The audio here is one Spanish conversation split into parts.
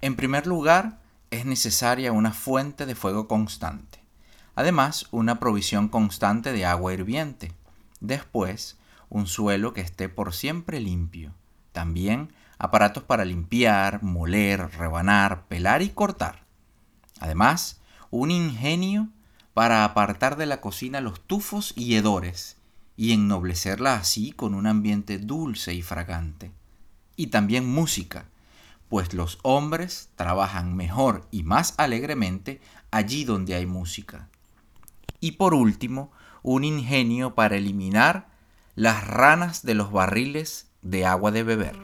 En primer lugar, es necesaria una fuente de fuego constante. Además, una provisión constante de agua hirviente. Después, un suelo que esté por siempre limpio. También aparatos para limpiar, moler, rebanar, pelar y cortar. Además, un ingenio para apartar de la cocina los tufos y hedores y ennoblecerla así con un ambiente dulce y fragante. Y también música, pues los hombres trabajan mejor y más alegremente allí donde hay música. Y por último, un ingenio para eliminar las ranas de los barriles de agua de beber.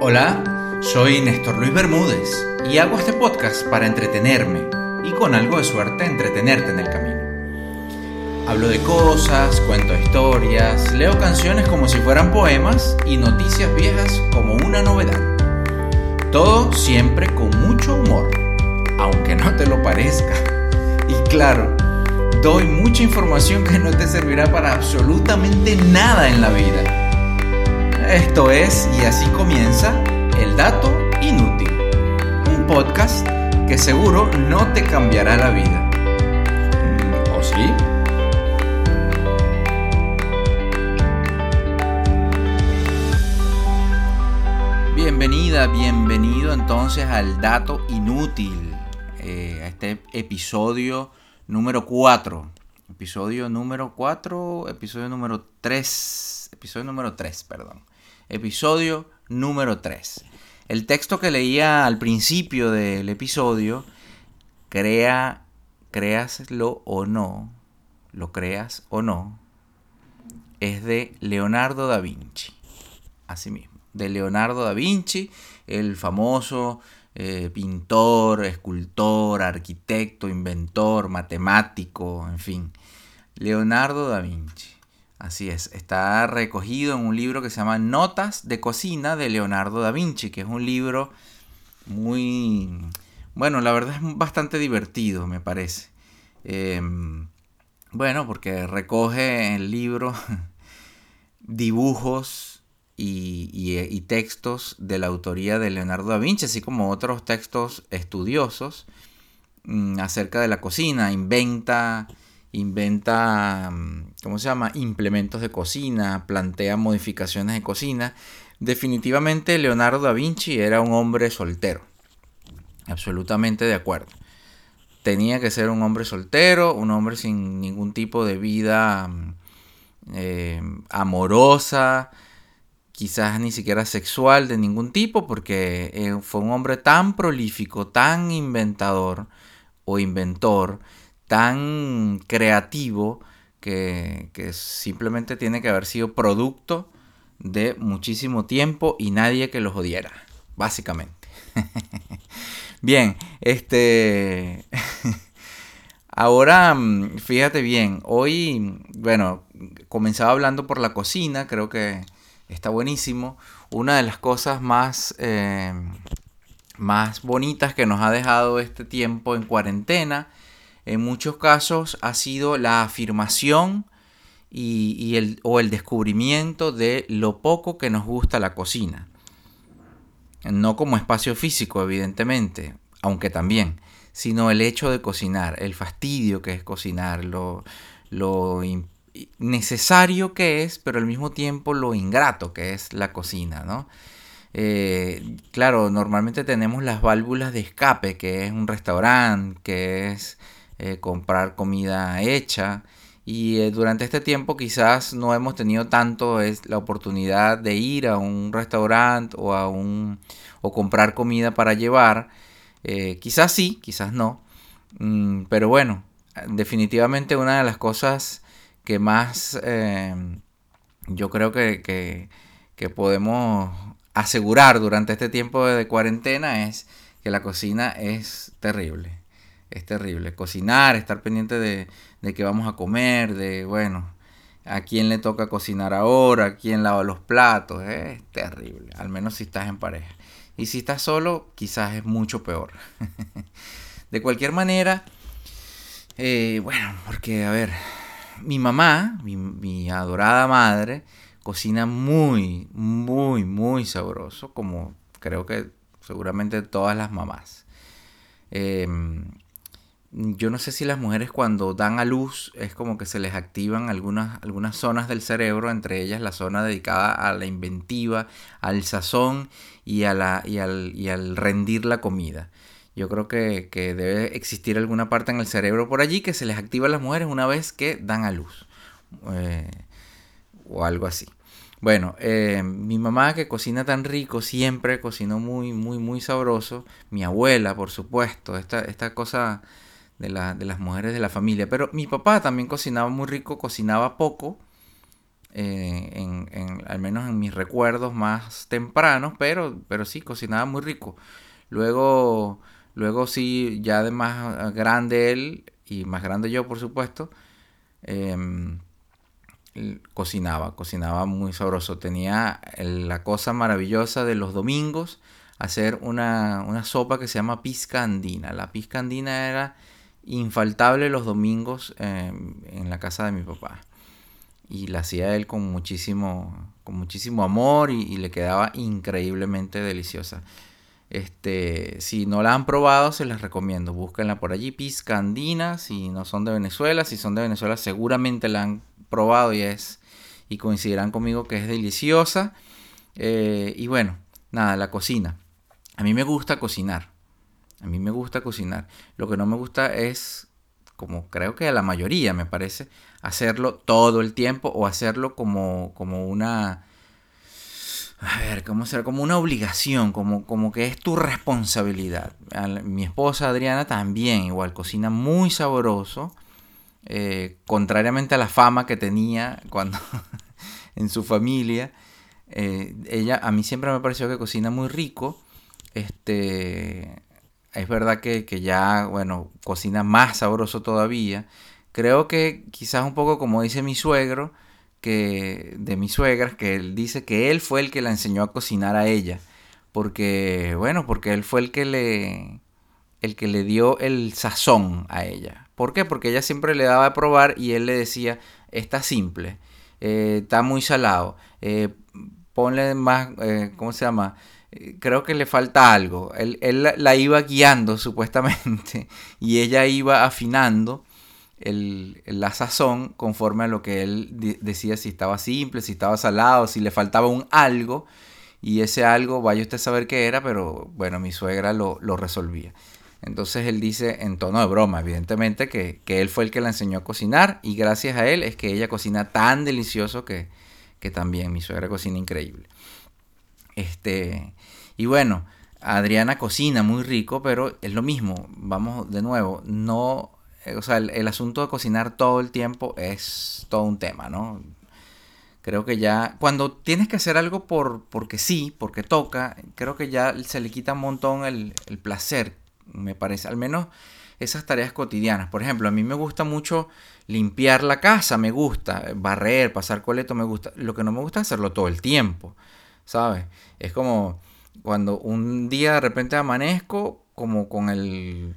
Hola, soy Néstor Luis Bermúdez y hago este podcast para entretenerme y con algo de suerte entretenerte en el camino. Hablo de cosas, cuento historias, leo canciones como si fueran poemas y noticias viejas como una novedad. Todo siempre con mucho humor, aunque no te lo parezca. Y claro, doy mucha información que no te servirá para absolutamente nada en la vida esto es, y así comienza, El Dato Inútil, un podcast que seguro no te cambiará la vida. Mm, ¿O sí? Bienvenida, bienvenido entonces al Dato Inútil, eh, a este episodio número 4. Episodio número 4, episodio número 3, episodio número 3, perdón episodio número 3. El texto que leía al principio del episodio, crea, créaslo o no, lo creas o no, es de Leonardo da Vinci. Así mismo, de Leonardo da Vinci, el famoso eh, pintor, escultor, arquitecto, inventor, matemático, en fin. Leonardo da Vinci. Así es, está recogido en un libro que se llama Notas de Cocina de Leonardo da Vinci, que es un libro muy, bueno, la verdad es bastante divertido, me parece. Em, bueno, porque recoge el libro dibujos y, y, textos de la autoría de Leonardo da Vinci, así como otros textos estudiosos mm, acerca de la cocina, inventa inventa, mm, ¿cómo se llama? Implementos de cocina, plantea modificaciones de cocina. Definitivamente Leonardo da Vinci era un hombre soltero. Absolutamente de acuerdo. Tenía que ser un hombre soltero, un hombre sin ningún tipo de vida mm, eh, amorosa, quizás ni siquiera sexual de ningún tipo, porque eh, fue un hombre tan prolífico, tan inventador o inventor, tan creativo que, simplemente tiene que haber sido producto de muchísimo tiempo y nadie que los odiara, básicamente. bien, este... Ahora, mm, fíjate bien, hoy, bueno, comenzaba hablando por la cocina, creo que está buenísimo. Una de las cosas más, eh, más bonitas que nos ha dejado este tiempo en cuarentena en muchos casos ha sido la afirmación y, el, o el descubrimiento de lo poco que nos gusta la cocina. No como espacio físico, evidentemente, aunque también, sino el hecho de cocinar, el fastidio que es cocinar, lo, necesario que es, pero al mismo tiempo lo ingrato que es la cocina, ¿no? Eh, claro, normalmente tenemos las válvulas de escape, que es un restaurante, que es eh, comprar comida hecha. Y eh, durante este tiempo quizás no hemos tenido tanto es la oportunidad de ir a un restaurante o a un o comprar comida para llevar. Quizás sí, quizás no. Mm, pero bueno, definitivamente una de las cosas que más yo creo que, que, que podemos asegurar durante este tiempo de cuarentena es que la cocina es terrible es terrible. Cocinar, estar pendiente de, de qué vamos a comer, de, bueno, a quién le toca cocinar ahora, a quién lava los platos, es terrible, al menos si estás en pareja. Y si estás solo, quizás es mucho peor. de cualquier manera, eh, bueno, porque, a ver, mi mamá, mi, adorada madre, cocina muy, muy, muy sabroso, como creo que seguramente todas las mamás. Em, yo no sé si las mujeres cuando dan a luz es como que se les activan algunas, algunas zonas del cerebro, entre ellas la zona dedicada a la inventiva, al sazón y, a la, y, al, y al rendir la comida. Yo creo que, debe existir alguna parte en el cerebro por allí que se les activa a las mujeres una vez que dan a luz. Eh, o algo así. Bueno, eh, mi mamá que cocina tan rico, siempre cocinó muy, muy, muy sabroso. Mi abuela, por supuesto, esta, esta cosa de, las mujeres de la familia. Pero mi papá también cocinaba muy rico, cocinaba poco, eh, en, al menos en mis recuerdos más tempranos, pero, pero sí, cocinaba muy rico. Luego Luego sí, ya de más grande él y más grande yo, por supuesto, em, cocinaba, cocinaba muy sabroso. Tenía la cosa maravillosa de los domingos hacer una, sopa que se llama pizca andina. La pizca andina era infaltable los domingos em, en la casa de mi papá. Y la hacía él con muchísimo, con muchísimo amor y le quedaba increíblemente deliciosa. Este, si no la han probado, se les recomiendo. Búsquenla por allí, pizca andina. Si no son de Venezuela, si son de Venezuela, seguramente la han probado y es y coincidirán conmigo que es deliciosa. Eh, y bueno, nada, la cocina. A mí me gusta cocinar. A mí me gusta cocinar. Lo que no me gusta es, como creo que a la mayoría me parece, hacerlo todo el tiempo o hacerlo como, como una a ver, ¿cómo será? Como una obligación, como, como que es tu responsabilidad. Mi esposa Adriana también igual cocina muy sabroso, eh, contrariamente a la fama que tenía cuando en su familia. Eh, ella a mí siempre me pareció que cocina muy rico. Este, es verdad que, que ya, bueno, cocina más sabroso todavía. Creo que quizás un poco como dice mi suegro, que de mi suegra, que él dice que él fue el que la enseñó a cocinar a ella. Porque, bueno, porque él fue el que le, el que le dio el sazón a ella. ¿Por qué? Porque ella siempre le daba a probar y él le decía, está simple, eh, está muy salado, eh, ponle más, eh, ¿cómo se llama? Creo que le falta algo. Él, él la iba guiando supuestamente y ella iba afinando el, la sazón conforme a lo que él decía si estaba simple, si estaba salado, si le faltaba un algo. Y ese algo, vaya usted a saber qué era, pero bueno, mi suegra lo, resolvía. Entonces él dice, en tono de broma, evidentemente, que, él fue el que la enseñó a cocinar y gracias a él es que ella cocina tan delicioso que, que también mi suegra cocina increíble. Este, y bueno, Adriana cocina muy rico, pero es lo mismo, vamos de nuevo, no o sea, el, asunto de cocinar todo el tiempo es todo un tema, ¿no? Creo que ya, cuando tienes que hacer algo por, porque sí, porque toca, creo que ya se le quita un montón el, placer, me parece, al menos esas tareas cotidianas. Por ejemplo, a mí me gusta mucho limpiar la casa, me gusta, barrer, pasar coleto, me gusta. Lo que no me gusta es hacerlo todo el tiempo, ¿sabes? Es como cuando un día de repente amanezco como con el,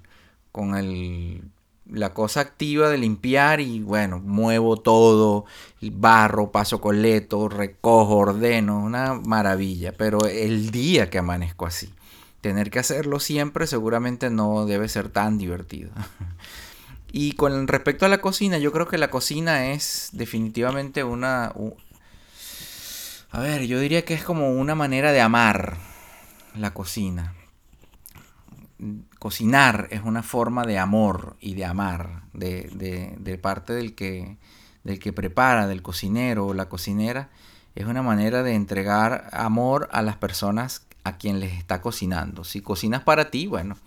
con el la cosa activa de limpiar y bueno, muevo todo, barro, paso coleto, recojo, ordeno, una maravilla. Pero el día que amanezco así, tener que hacerlo siempre seguramente no debe ser tan divertido. y con respecto a la cocina, yo creo que la cocina es definitivamente una... a ver, yo diría que es como una manera de amar la cocina cocinar es una forma de amor y de amar de, parte del que, del que prepara, del cocinero o la cocinera. Es una manera de entregar amor a las personas a quien les está cocinando. Si cocinas para ti, bueno,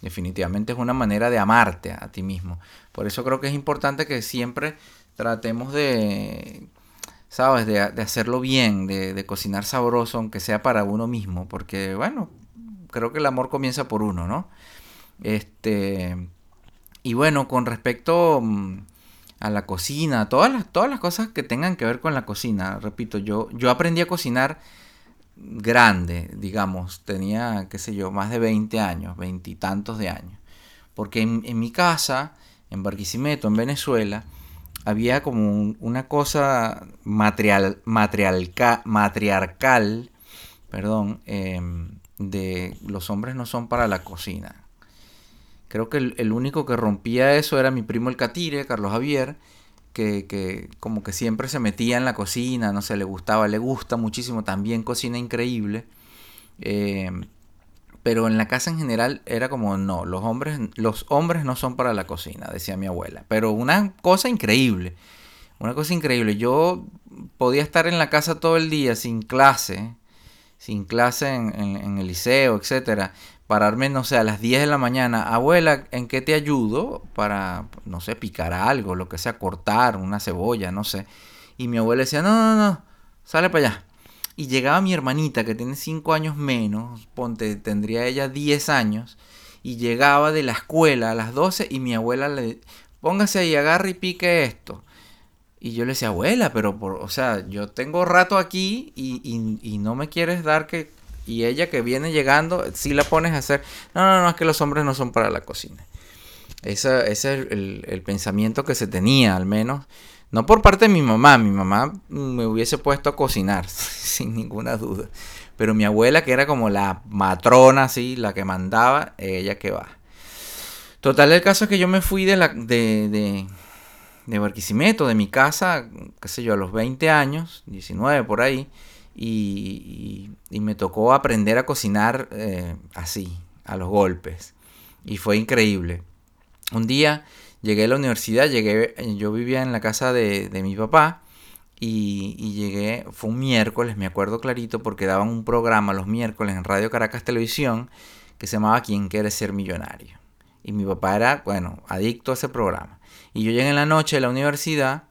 definitivamente es una manera de amarte a ti mismo. Por eso creo que es importante que siempre tratemos de, ¿sabes? De, hacerlo bien, de, de, cocinar sabroso, aunque sea para uno mismo. Porque, bueno, creo que el amor comienza por uno, ¿no? Este, y bueno, con respecto mm, a la cocina, todas las, todas las cosas que tengan que ver con la cocina, repito, yo, yo aprendí a cocinar grande, digamos, tenía, qué sé yo, más de 20 años, veintitantos de años. Porque en, mi casa, en Barquisimeto, en Venezuela, había como una cosa material, matriarcal, perdón, em, de los hombres no son para la cocina. Creo que el, único que rompía eso era mi primo el Catire, Carlos Javier, que, como que siempre se metía en la cocina, no sé, le gustaba, le gusta muchísimo, también cocina increíble. Em, pero en la casa en general era como no, los hombres, los hombres no son para la cocina, decía mi abuela. Pero una cosa increíble, una cosa increíble. Yo podía estar en la casa todo el día sin clase, sin clase en, el liceo, etcétera. Pararme, no sé, a las 10 de la mañana, abuela, ¿en qué te ayudo? Para, no sé, picar algo, lo que sea, cortar una cebolla, no sé. Y mi abuela decía, no, no, no, sale para allá y llegaba mi hermanita que tiene 5 años menos, ponte, tendría ella 10 años, y llegaba de la escuela a las 12 y mi abuela le, póngase ahí, agarre y pique esto. Y yo le decía, abuela, pero, por, o sea, yo tengo rato aquí y, no me quieres dar que... Y ella que viene llegando, si la pones a hacer... No, no, no, es que los hombres no son para la cocina. ese es el pensamiento que se tenía, al menos. No por parte de mi mamá, mi mamá me hubiese puesto a cocinar, sin ninguna duda. Pero mi abuela, que era como la matrona, así, la que mandaba, ella que va. Total, el caso es que yo me fui de, la, de, de, de Barquisimeto, de mi casa, qué sé yo, a los 20 años, 19 por ahí, y, me tocó aprender a cocinar eh, así, a los golpes. Y fue increíble. Un día llegué a la universidad, llegué, yo vivía en la casa de, mi papá y, llegué, fue un miércoles, me acuerdo clarito, porque daban un programa los miércoles en Radio Caracas Televisión que se llamaba ¿Quién quiere ser millonario? Y mi papá era, bueno, adicto a ese programa. Y yo llegué en la noche de la universidad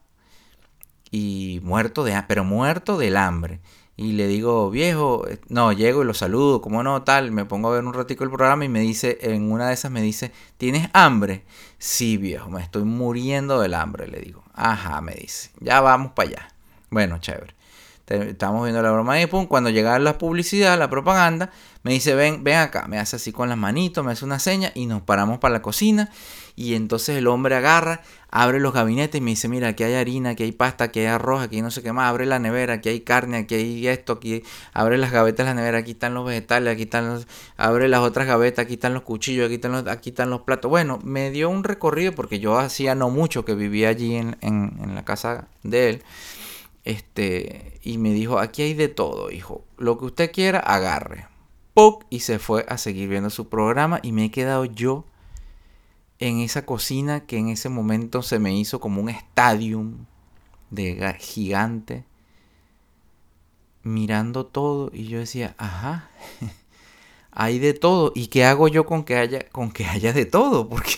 y muerto de pero muerto del hambre y le digo, viejo, eh, no, llego y lo saludo, como no, tal, me pongo a ver un ratico el programa y me dice, en una de esas me dice, ¿tienes hambre? Sí, viejo, me estoy muriendo del hambre, le digo. Ajá, me dice, ya vamos para allá. Bueno, chévere. Estamos viendo la broma y pum, cuando llega la publicidad, la propaganda, me dice, ven, ven acá, me hace así con las manitos, me hace una seña y nos paramos para la cocina y entonces el hombre agarra, abre los gabinetes y me dice, mira, aquí hay harina, aquí hay pasta, aquí hay arroz, aquí no sé qué más, abre la nevera, aquí hay carne, aquí hay esto, aquí abre las gavetas de la nevera, aquí están los vegetales, aquí están los, abre las otras gavetas, aquí están los cuchillos, aquí están los, aquí están los platos. Bueno, me dio un recorrido porque yo hacía no mucho que vivía allí en, en la casa de él. Este, y me dijo, aquí hay de todo, hijo. Lo que usted quiera, agarre. ¡Puc! Y se fue a seguir viendo su programa y me he quedado yo en esa cocina que en ese momento se me hizo como un estadio de gigante mirando todo y yo decía, ajá, hay de todo. ¿Y qué hago yo con que haya, con que haya de todo? Porque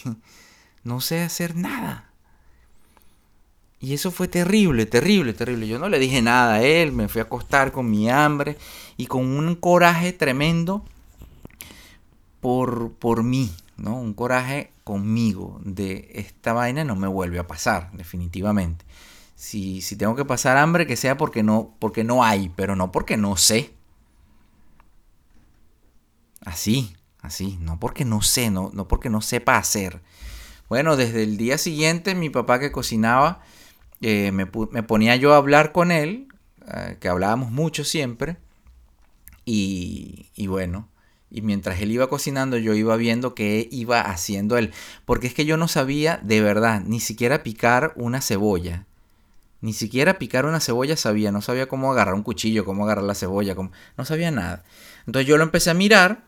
no sé hacer nada. Y eso fue terrible, terrible, terrible. Yo no le dije nada a él, me fui a acostar con mi hambre y con un coraje tremendo por, por mí, ¿no? Un coraje conmigo de esta vaina no me vuelve a pasar, definitivamente. Si, si tengo que pasar hambre, que sea porque no, porque no hay, pero no porque no sé. Así, así, no porque no sé, no, no porque no sepa hacer. Bueno, desde el día siguiente mi papá que cocinaba eh, me, ponía yo a hablar con él, eh, que hablábamos mucho siempre, y, bueno, y mientras él iba cocinando yo iba viendo qué iba haciendo él, porque es que yo no sabía de verdad ni siquiera picar una cebolla. Ni siquiera picar una cebolla sabía, no sabía cómo agarrar un cuchillo, cómo agarrar la cebolla, no sabía nada. Entonces yo lo empecé a mirar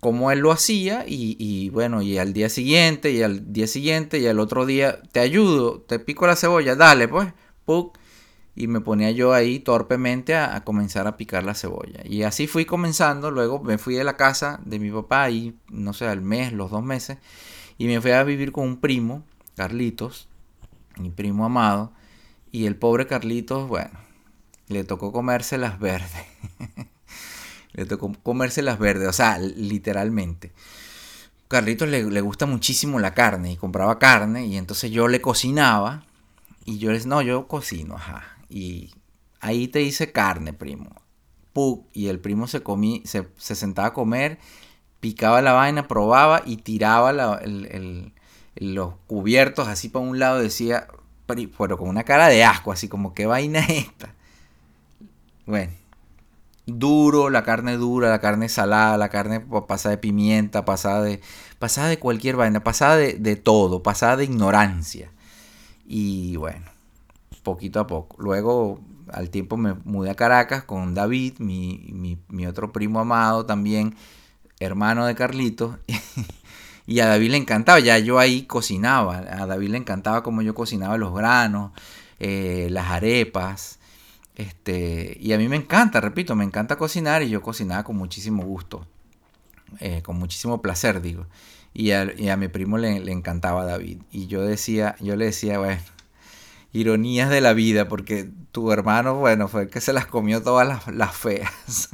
cómo él lo hacía y, bueno, y al día siguiente y al día siguiente y al otro día, te ayudo, te pico la cebolla, dale pues, puc, y me ponía yo ahí torpemente a, comenzar a picar la cebolla. Y así fui comenzando, luego me fui de la casa de mi papá y no sé, al mes, los dos meses, y me fui a vivir con un primo, Carlitos, mi primo amado, y el pobre Carlitos, bueno, le tocó comerse las verdes. Le tocó comerse las verdes, o sea, literalmente. Carlitos le, le, gusta muchísimo la carne y compraba carne y entonces yo le cocinaba y yo les, no, yo cocino, ajá. Y ahí te hice carne, primo. Puc, y el primo se, comí, se, sentaba a comer, picaba la vaina, probaba y tiraba los cubiertos así para un lado, decía, pero con una cara de asco, así como, ¿qué vaina es esta? Bueno, duro, la carne dura, la carne salada, la carne pasada de pimienta, pasada de, pasada de cualquier vaina, pasada de, de todo, pasada de ignorancia. Y bueno, poquito a poco. Luego, al tiempo me mudé a Caracas con David, mi, mi, otro primo amado también, hermano de Carlitos. y a David le encantaba, ya yo ahí cocinaba. A David le encantaba como yo cocinaba los granos, eh, las arepas. Este, y a mí me encanta, repito, me encanta cocinar y yo cocinaba con muchísimo gusto, eh, con muchísimo placer, digo. Y a, mi primo le, encantaba David. Y yo decía, yo le decía, bueno, ironías de la vida, porque tu hermano, bueno, fue el que se las comió todas las, feas.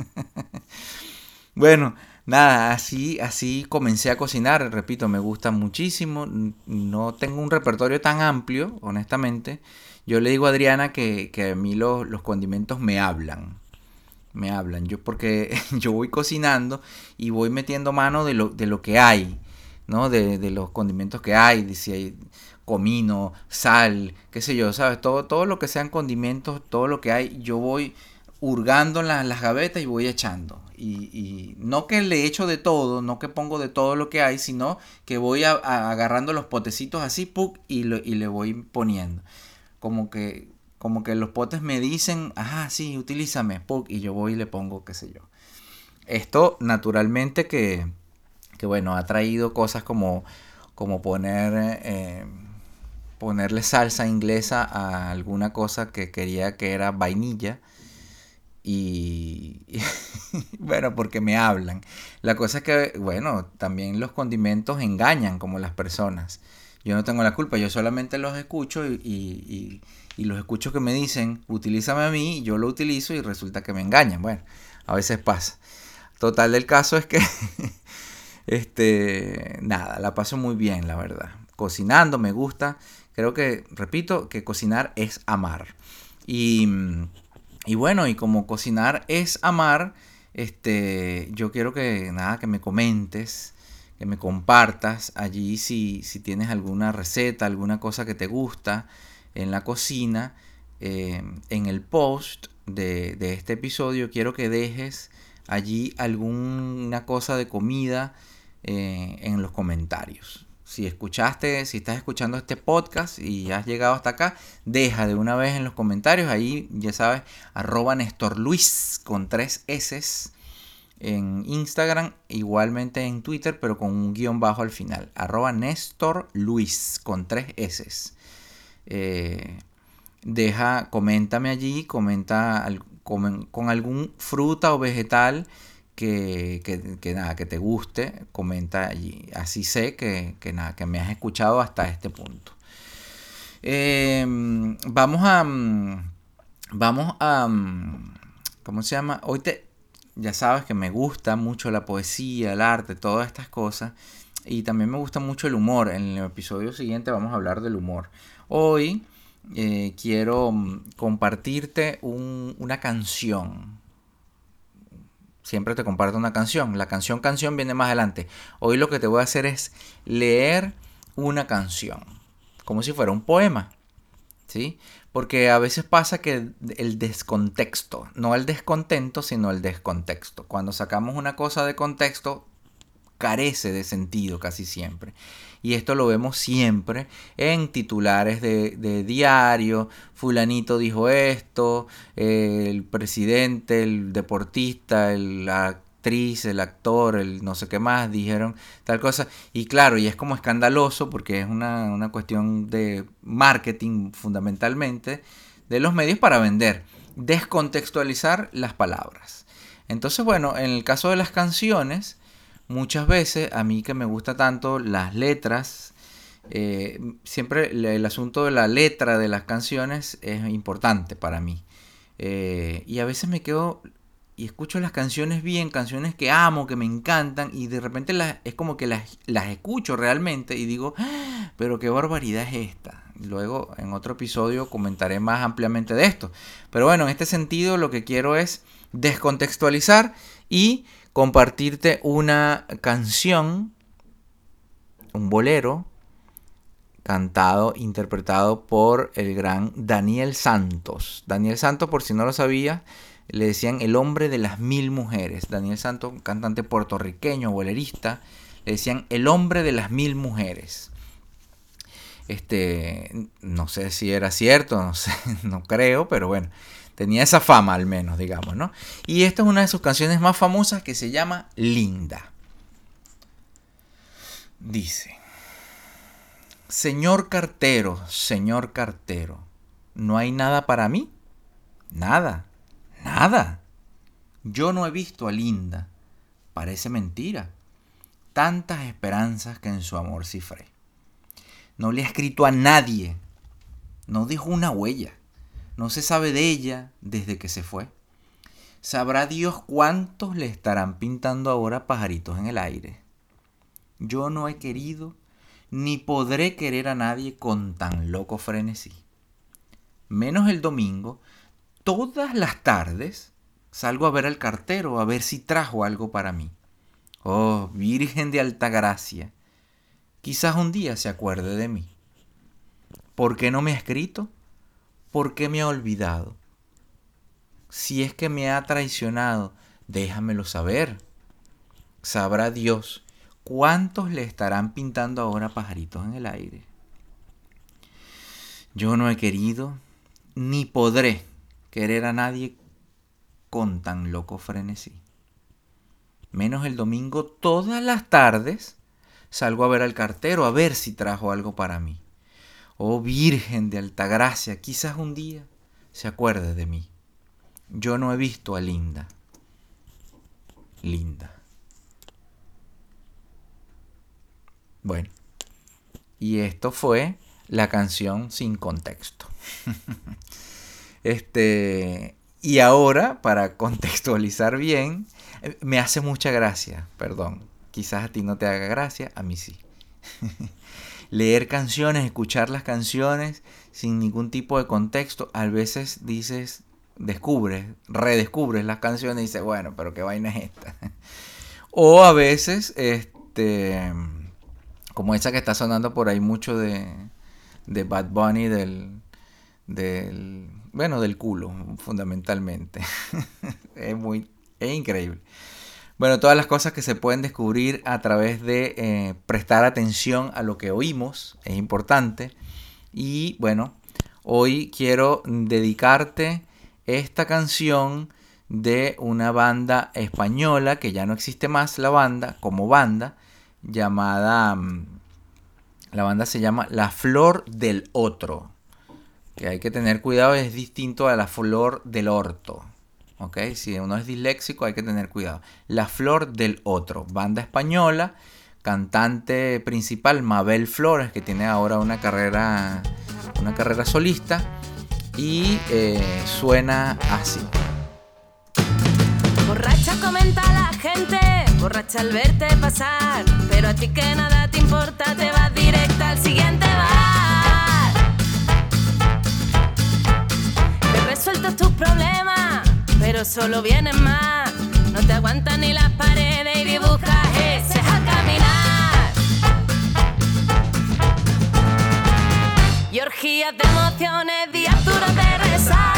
bueno, nada, así, así comencé a cocinar, repito, me gusta muchísimo, no tengo un repertorio tan amplio, honestamente. Yo le digo a Adriana que, a mí los, los condimentos me hablan, me hablan, yo porque yo voy cocinando y voy metiendo mano de lo, de lo que hay, ¿no? De, de los condimentos que hay, de si hay comino, sal, qué sé yo, ¿sabes? Todo, todo lo que sean condimentos, todo lo que hay, yo voy hurgando en las gavetas y voy echando. Y, no que le echo de todo, no que pongo de todo lo que hay, sino que voy agarrando los potecitos así, ¡puc! Y, y le voy poniendo. Como que, como que los potes me dicen, ajá, sí, utilízame. Y yo voy y le pongo, qué sé yo. Esto naturalmente que, que bueno, ha traído cosas como, como poner... Eh, ponerle salsa inglesa a alguna cosa que quería que era vainilla. Y, bueno, porque me hablan. La cosa es que, bueno, también los condimentos engañan como las personas. Yo no tengo la culpa, yo solamente los escucho y, y, los escucho que me dicen, utilízame a mí, y yo lo utilizo y resulta que me engañan. Bueno, a veces pasa. Total del caso es que, este, nada, la paso muy bien, la verdad. Cocinando me gusta Creo que, repito, que cocinar es amar. Y, y bueno, y como cocinar es amar, este, yo quiero que nada, que me comentes, me compartas allí si, si tienes alguna receta, alguna cosa que te gusta en la cocina. Eh, en el post de, de, este episodio quiero que dejes allí alguna cosa de comida eh, en los comentarios si escuchaste, si estás escuchando este podcast y has llegado hasta acá, deja de una vez en los comentarios, ahí ya sabes, arroba Néstor Luis con tres S en Instagram, igualmente en Twitter, pero con un guion bajo al final, arroba Néstor Luis con tres S. Eh, deja, coméntame allí, comenta con algún fruta o vegetal que, que, nada, que te guste, comenta allí. Así sé que, que, nada, que me has escuchado hasta este punto. Em, vamos a. Mm, vamos a. Mm, ¿Cómo se llama? Hoy te. Ya sabes que me gusta mucho la poesía, el arte, todas estas cosas. Y también me gusta mucho el humor. En el episodio siguiente vamos a hablar del humor. Hoy eh, quiero mm, compartirte una canción siempre te comparto una canción. La canción canción viene más adelante. Hoy lo que te voy a hacer es leer una canción, como si fuera un poema. ¿Sí? Porque a veces pasa que el descontexto, no el descontento, sino el descontexto. Cuando sacamos una cosa de contexto, carece de sentido casi siempre. Y esto lo vemos siempre en titulares de, diario. Fulanito dijo esto, el presidente, el deportista, la el actor, el no sé qué más, dijeron tal cosa. Y claro, y es como escandaloso porque es una, una cuestión de marketing fundamentalmente de los medios para vender. Descontextualizar las palabras. Entonces, bueno, en el caso de las canciones, muchas veces, a mí que me gusta tanto las letras, eh, siempre el asunto de la letra de las canciones es importante para mí. Eh, y a veces me quedo y escucho las canciones bien, canciones que amo, que me encantan, y de repente las, es como que las, las escucho realmente y digo, ah, pero qué barbaridad es esta. Luego en otro episodio comentaré más ampliamente de esto. Pero bueno, en este sentido lo que quiero es descontextualizar y compartirte una canción, un bolero, cantado, interpretado por el gran Daniel Santos. Daniel Santos, por si no lo sabía, le decían el hombre de las mil mujeres. Daniel Santos, cantante puertorriqueño, bolerista, le decían el hombre de las mil mujeres. Este, no sé si era cierto, no sé, no creo, pero bueno, tenía esa fama al menos, digamos, ¿no? Y esta es una de sus canciones más famosas que se llama Linda. Dice, Señor cartero, señor cartero, ¿no hay nada para mí? Nada, nada. Yo no he visto a Linda. Parece mentira. Tantas esperanzas que en su amor cifré. No le ha escrito a nadie. No dejó una huella. No se sabe de ella desde que se fue. Sabrá Dios cuántos le estarán pintando ahora pajaritos en el aire. Yo no he querido ni podré querer a nadie con tan loco frenesí. Menos el domingo, todas las tardes salgo a ver al cartero a ver si trajo algo para mí. Oh, Virgen de Alta Gracia, quizás un día se acuerde de mí. ¿Por qué no me ha escrito? ¿Por qué me ha olvidado? Si es que me ha traicionado, déjamelo saber. Sabrá Dios ¿Cuántos le estarán pintando ahora pajaritos en el aire? Yo no he querido ni podré querer a nadie con tan loco frenesí. Menos el domingo, todas las tardes salgo a ver al cartero a ver si trajo algo para mí. Oh Virgen de Altagracia, quizás un día se acuerde de mí. Yo no he visto a Linda. Linda. Bueno, y esto fue la canción sin contexto. este, y ahora, para contextualizar bien, me hace mucha gracia, perdón. Quizás a ti no te haga gracia, a mí sí. Leer canciones, escuchar las canciones sin ningún tipo de contexto, a veces dices, descubres, redescubres las canciones y dices, bueno, pero qué vaina es esta. o a veces, este como esa que está sonando por ahí mucho de, de Bad Bunny del, del, bueno, del culo, fundamentalmente. es muy, es increíble. Bueno, todas las cosas que se pueden descubrir a través de eh, prestar atención a lo que oímos es importante. Y bueno, hoy quiero dedicarte esta canción de una banda española que ya no existe más la banda como banda, llamada, mm, la banda se llama La Flor del Otro, que hay que tener cuidado, es distinto a la Flor del Orto. ¿ok? Si uno es disléxico hay que tener cuidado. La Flor del Otro, banda española, cantante principal Mabel Flores, que tiene ahora una carrera, una carrera solista, y eh, suena así. Borracha comenta la gente, borracha al verte pasar, pero a ti que nada te importa, te vas directa al siguiente bar. Te resuelto tus problemas, pero solo vienen más. No te aguantan ni las paredes y dibujas ese a caminar. Y orgías de emociones, días duros de resaca,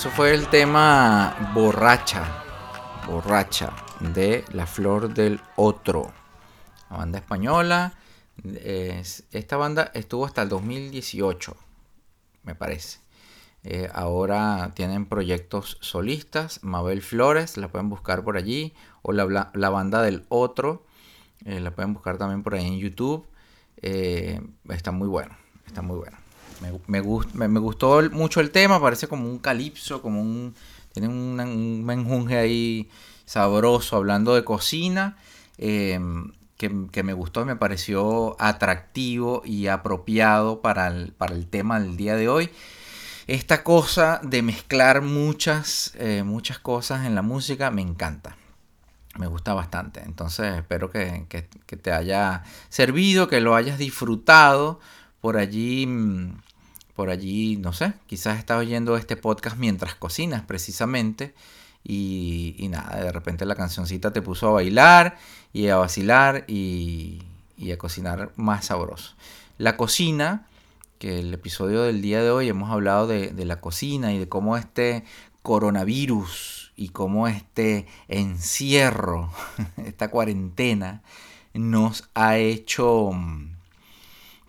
eso fue el tema Borracha, Borracha, de La Flor del Otro, la banda española. Es- esta banda estuvo hasta el 2018, me parece. Eh, ahora tienen proyectos solistas, Mabel Flores, la pueden buscar por allí, o la banda del Otro, eh, la pueden buscar también por ahí en YouTube. Eh, está muy bueno, está muy bueno. Me, me, gust- me- me gustó mucho el tema, parece como un calipso, como un... Tiene una- un menjunje ahí sabroso hablando de cocina, eh, que, que me gustó, me pareció atractivo y apropiado para el, para el tema del día de hoy. Esta cosa de mezclar muchas, eh, muchas cosas en la música me encanta. Me gusta bastante. Entonces espero que, que- que te haya servido, que lo hayas disfrutado. Por allí, mm, por allí, no sé, quizás estás oyendo este podcast mientras cocinas precisamente. Y, nada, de repente la cancioncita te puso a bailar y a vacilar y, a cocinar más sabroso. La cocina, que el episodio del día de hoy hemos hablado de, de la cocina y de cómo este coronavirus y cómo este encierro, esta cuarentena, nos ha hecho mm,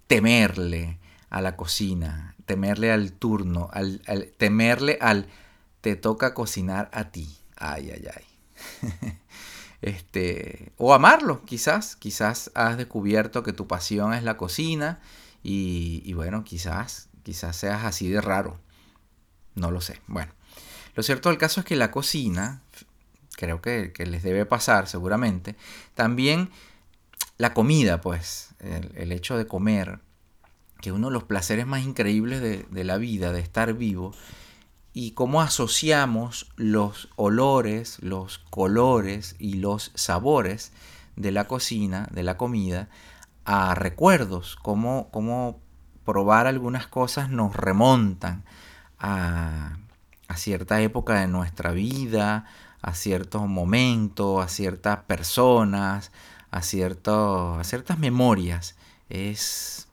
temerle a la cocina, temerle al turno, al, temerle al te toca cocinar a ti. Ay, ay, ay. este, o amarlo, quizás, quizás has descubierto que tu pasión es la cocina y, bueno, quizás, quizás seas así de raro. No lo sé. Bueno, lo cierto del caso es que la cocina, creo que, que les debe pasar seguramente, también la comida, pues, el hecho de comer, que uno de los placeres más increíbles de, de la vida, de estar vivo, y cómo asociamos los olores, los colores y los sabores de la cocina, de la comida, a recuerdos, cómo, cómo probar algunas cosas nos remontan a, a cierta época de nuestra vida, a ciertos momentos, a ciertas personas, a, a ciertas memorias. Es,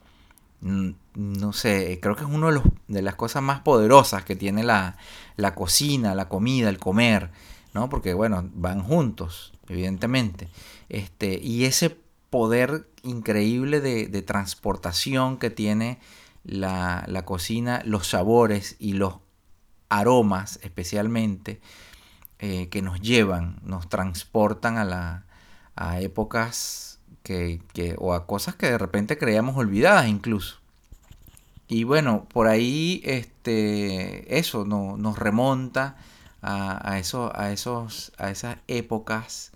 no sé, creo que es una de, de las cosas más poderosas que tiene la, la cocina, la comida, el comer, ¿no? Porque, bueno, van juntos, evidentemente. Este, y ese poder increíble de, de transportación que tiene la, la cocina, los sabores y los aromas especialmente, eh, que nos llevan, nos transportan a, la, a épocas que, o a cosas que de repente creíamos olvidadas incluso. Y bueno, por ahí este, eso no- nos remonta a, a, eso, a, esos, a esas épocas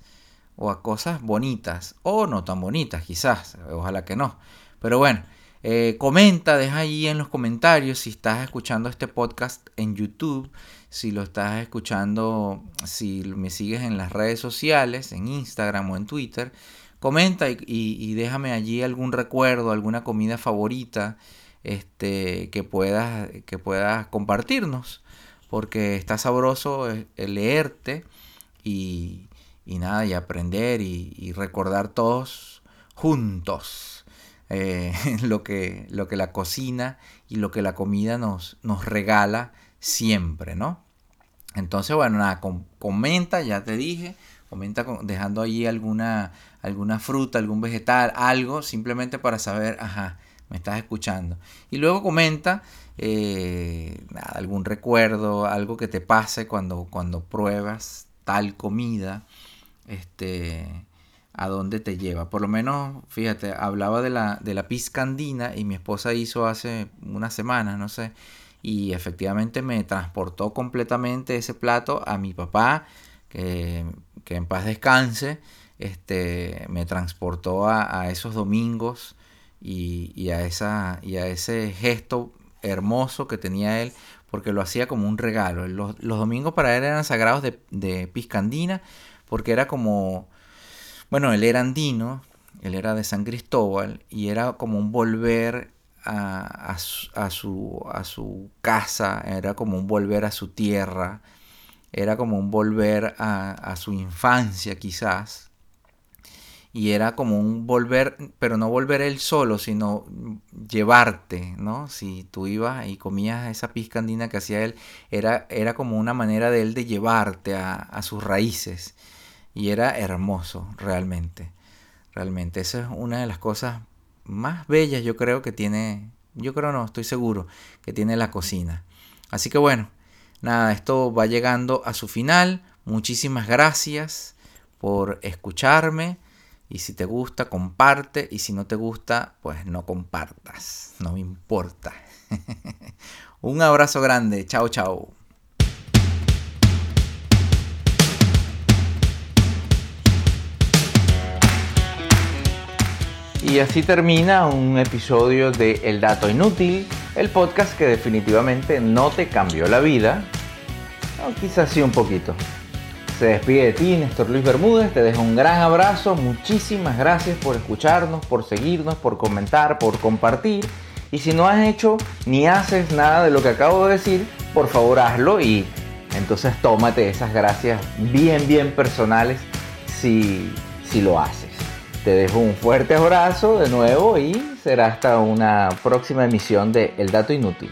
o a cosas bonitas o no tan bonitas quizás, ojalá que no. Pero bueno, Eh, comenta, deja ahí en los comentarios si estás escuchando este podcast en YouTube, si lo estás escuchando, si me sigues en las redes sociales, en Instagram o en Twitter. Comenta y, déjame allí algún recuerdo, alguna comida favorita este, que, puedas, que puedas compartirnos, porque está sabroso eh, leerte y, nada, y aprender y recordar todos juntos eh, lo, que, lo que la cocina y lo que la comida nos, nos regala siempre, ¿no? Entonces, bueno, nada, comenta, ya te dije, comenta dejando ahí alguna, alguna fruta, algún vegetal, algo, simplemente para saber, ajá, me estás escuchando. Y luego comenta eh, algún recuerdo, algo que te pase cuando, cuando pruebas tal comida. Este, a dónde te lleva. Por lo menos, fíjate, hablaba de la, de la pizca andina y mi esposa hizo hace unas semanas, no sé, y efectivamente me transportó completamente ese plato a mi papá, que, en paz descanse, este, me transportó a, esos domingos y, a esa, y a ese gesto hermoso que tenía él, porque lo hacía como un regalo. Los, domingos para él eran sagrados de, de pizca andina, porque era como bueno, él era andino, él era de San Cristóbal y era como un volver a, su, a su casa, era como un volver a su tierra, era como un volver a, su infancia quizás. Y era como un volver, pero no volver él solo, sino llevarte, ¿no? Si tú ibas y comías esa pizca andina que hacía él, era, era como una manera de él de llevarte a, a sus raíces y era hermoso realmente. Realmente, esa es una de las cosas más bellas yo creo que tiene, yo creo no, estoy seguro que tiene la cocina. Así que bueno, nada, esto va llegando a su final. Muchísimas gracias por escucharme. Y si te gusta, comparte. Y si no te gusta, pues no compartas. No me importa. Un abrazo grande. Chao, chao. Y así termina un episodio de El Dato Inútil, el podcast que definitivamente no te cambió la vida, o quizás sí un poquito. Se despide de ti, Néstor Luis Bermúdez, te dejo un gran abrazo, muchísimas gracias por escucharnos, por seguirnos, por comentar, por compartir. Y si no has hecho ni haces nada de lo que acabo de decir, por favor hazlo y entonces tómate esas gracias bien, bien personales si, si lo haces. Te dejo un fuerte abrazo de nuevo y será hasta una próxima emisión de El Dato Inútil.